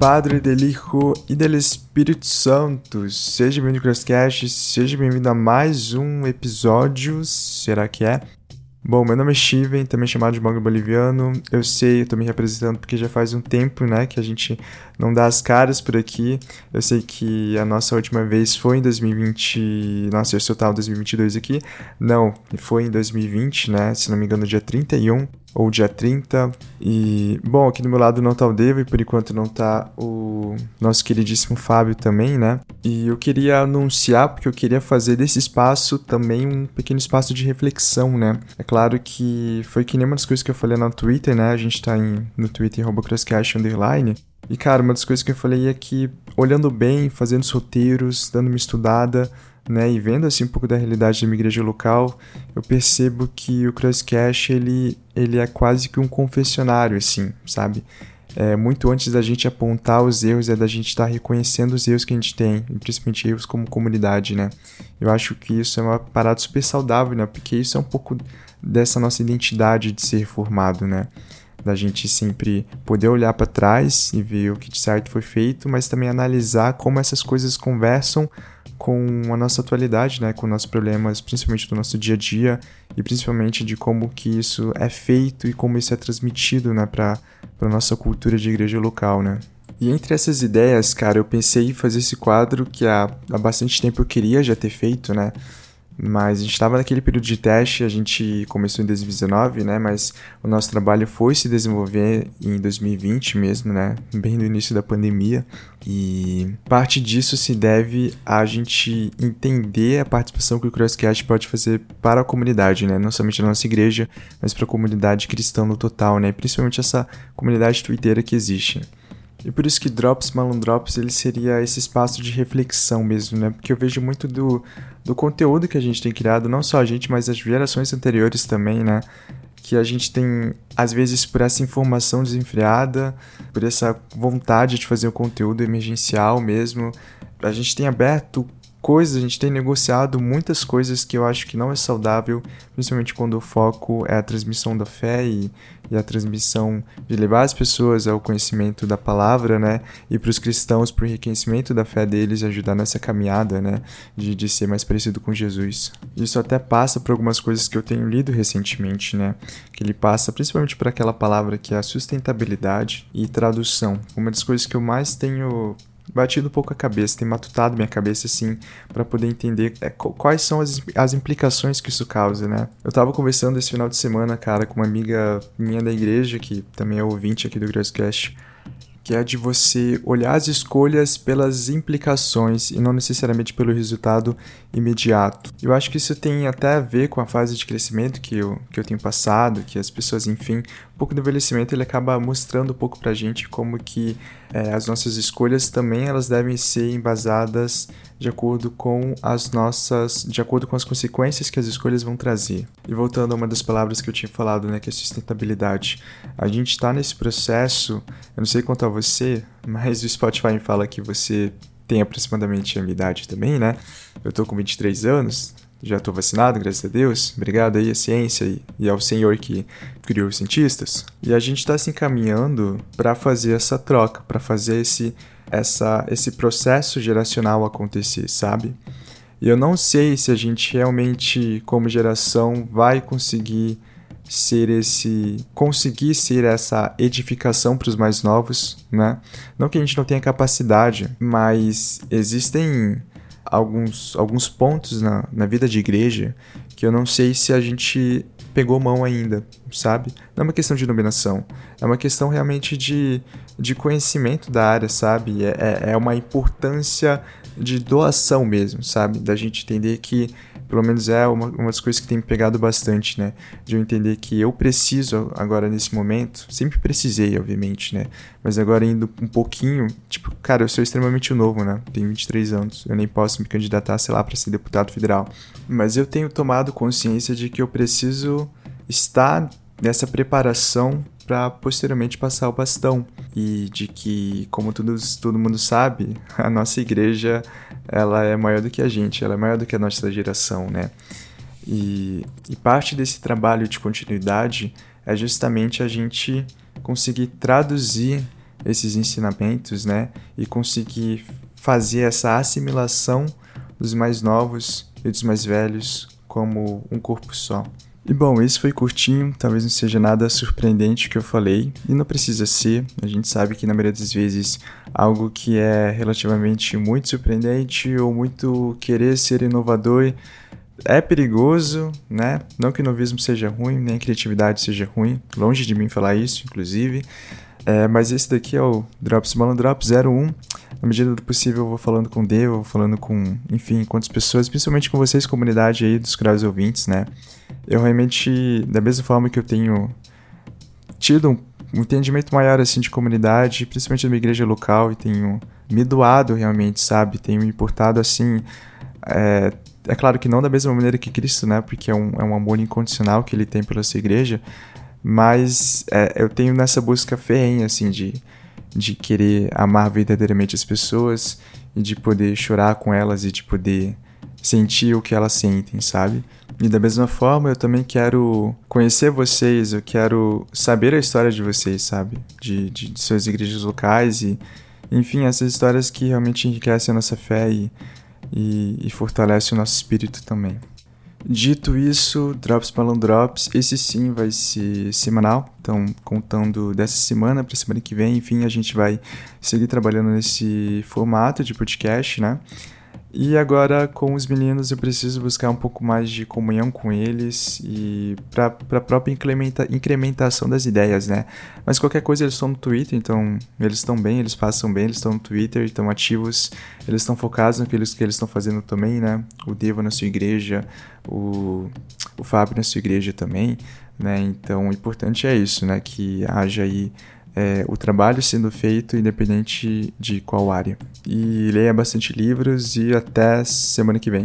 Padre, del Hijo e del Espírito Santo. Seja bem-vindo ao Crosscast, seja bem-vindo a mais um episódio, será que é? Bom, meu nome é Steven, também chamado de Mongo Boliviano. Eu sei, eu tô me representando porque já faz um tempo, né, que a gente não dá as caras por aqui. Eu sei que a nossa última vez foi em 2020. Nossa, eu tava em 2022 aqui. Não, foi em 2020, né, se não me engano, dia 31 ou dia 30. E, bom, aqui do meu lado não tá o Devo e por enquanto não tá o nosso queridíssimo Fábio também, né? E eu queria anunciar, porque eu queria fazer desse espaço também um pequeno espaço de reflexão, né? É claro que foi que nem uma das coisas que eu falei no Twitter, né? A gente tá em, no Twitter, CrossCast underline. E, cara, uma das coisas que eu falei é que, olhando bem, fazendo os roteiros, dando uma estudada, né, e vendo assim um pouco da realidade da minha igreja local, eu percebo que o Crosscast ele, ele é quase que um confessionário, assim, sabe? É, muito antes da gente apontar os erros, é da gente estar tá reconhecendo os erros que a gente tem, principalmente erros como comunidade, né? Eu acho que isso é uma parada super saudável, né? Porque isso é um pouco dessa nossa identidade de ser formado, né? Da gente sempre poder olhar para trás e ver o que de certo foi feito, mas também analisar como essas coisas conversam com a nossa atualidade, né, com nossos problemas, principalmente do nosso dia a dia e principalmente de como que isso é feito e como isso é transmitido, né, para para nossa cultura de igreja local, né. E entre essas ideias, cara, eu pensei em fazer esse quadro que há, há bastante tempo eu queria já ter feito, né, mas a gente estava naquele período de teste, a gente começou em 2019, né? Mas o nosso trabalho foi se desenvolver em 2020 mesmo, né? Bem no início da pandemia. E parte disso se deve a gente entender a participação que o Crosscast pode fazer para a comunidade, né? Não somente na nossa igreja, mas para a comunidade cristã no total, né? Principalmente essa comunidade twitteira que existe. E por isso que Drops Malundrops ele seria esse espaço de reflexão mesmo, né? Porque eu vejo muito do, do conteúdo que a gente tem criado, não só a gente, mas as gerações anteriores também, né? Que a gente tem, às vezes, por essa informação desenfreada, por essa vontade de fazer o um conteúdo emergencial mesmo, a gente tem aberto coisas, a gente tem negociado muitas coisas que eu acho que não é saudável, principalmente quando o foco é a transmissão da fé e, e a transmissão de levar as pessoas ao conhecimento da palavra, né? E para os cristãos, para o enriquecimento da fé deles, ajudar nessa caminhada, né? De, de ser mais parecido com Jesus. Isso até passa por algumas coisas que eu tenho lido recentemente, né? Que ele passa principalmente por aquela palavra que é a sustentabilidade e tradução. Uma das coisas que eu mais tenho batido um pouco a cabeça, tem matutado minha cabeça assim, para poder entender é, quais são as, as implicações que isso causa, né? Eu tava conversando esse final de semana, cara, com uma amiga minha da igreja, que também é ouvinte aqui do Grasscast, que é de você olhar as escolhas pelas implicações e não necessariamente pelo resultado imediato. Eu acho que isso tem até a ver com a fase de crescimento que eu, que eu tenho passado, que as pessoas, enfim, um pouco do envelhecimento ele acaba mostrando um pouco pra gente como que é, as nossas escolhas também elas devem ser embasadas de acordo com as nossas, de acordo com as consequências que as escolhas vão trazer. E voltando a uma das palavras que eu tinha falado, né, que é sustentabilidade. A gente está nesse processo, eu não sei quanto a você, mas o Spotify fala que você tem aproximadamente a minha idade também, né? Eu tô com 23 anos, já estou vacinado, graças a Deus. Obrigado aí à ciência e, e ao Senhor que criou os cientistas. E a gente está se encaminhando para fazer essa troca, para fazer esse, essa, esse processo geracional acontecer, sabe? E eu não sei se a gente realmente, como geração, vai conseguir ser esse conseguir ser essa edificação para os mais novos, né? Não que a gente não tenha capacidade, mas existem alguns, alguns pontos na, na vida de igreja que eu não sei se a gente pegou mão ainda, sabe? Não é uma questão de dominação, é uma questão realmente de, de conhecimento da área, sabe? É, é, é uma importância de doação mesmo, sabe? Da gente entender que pelo menos é uma, uma das coisas que tem me pegado bastante, né? De eu entender que eu preciso agora nesse momento, sempre precisei, obviamente, né? Mas agora indo um pouquinho, tipo, cara, eu sou extremamente novo, né? Tenho 23 anos, eu nem posso me candidatar, sei lá, para ser deputado federal. Mas eu tenho tomado consciência de que eu preciso estar nessa preparação para posteriormente passar o bastão e de que, como tudo, todo mundo sabe, a nossa igreja ela é maior do que a gente, ela é maior do que a nossa geração, né? E, e parte desse trabalho de continuidade é justamente a gente conseguir traduzir esses ensinamentos, né? E conseguir fazer essa assimilação dos mais novos e dos mais velhos como um corpo só. E bom, esse foi curtinho, talvez não seja nada surpreendente o que eu falei, e não precisa ser, a gente sabe que na maioria das vezes algo que é relativamente muito surpreendente ou muito querer ser inovador é perigoso, né? Não que o novismo seja ruim, nem a criatividade seja ruim, longe de mim falar isso, inclusive. É, mas esse daqui é o Drops Balloon Drop 01. Na medida do possível, eu vou falando com o Devo, vou falando com, enfim, quantas pessoas, principalmente com vocês, comunidade aí dos graves ouvintes, né? Eu realmente, da mesma forma que eu tenho tido um, entendimento maior, assim, de comunidade, principalmente da minha igreja local, e tenho me doado realmente, sabe? Tenho me importado, assim, é, é claro que não da mesma maneira que Cristo, né? Porque é um, é um amor incondicional que ele tem pela sua igreja. Mas é, eu tenho nessa busca ferrenha, assim, de, de querer amar verdadeiramente as pessoas e de poder chorar com elas e de poder sentir o que elas sentem, sabe? E da mesma forma, eu também quero conhecer vocês, eu quero saber a história de vocês, sabe? De, de, de suas igrejas locais e, enfim, essas histórias que realmente enriquecem a nossa fé e e, e fortalece o nosso espírito também. Dito isso, Drops Balloon Drops, esse sim vai ser semanal, então contando dessa semana para semana que vem, enfim, a gente vai seguir trabalhando nesse formato de podcast, né? E agora com os meninos eu preciso buscar um pouco mais de comunhão com eles e para a própria incrementa, incrementação das ideias, né? Mas qualquer coisa eles estão no Twitter, então eles estão bem, eles passam bem, eles estão no Twitter, estão ativos, eles estão focados naquilo que eles estão fazendo também, né? O Devo na sua igreja, o, o Fábio na sua igreja também, né? Então o importante é isso, né? Que haja aí é, o trabalho sendo feito independente de qual área. E leia bastante livros e até semana que vem.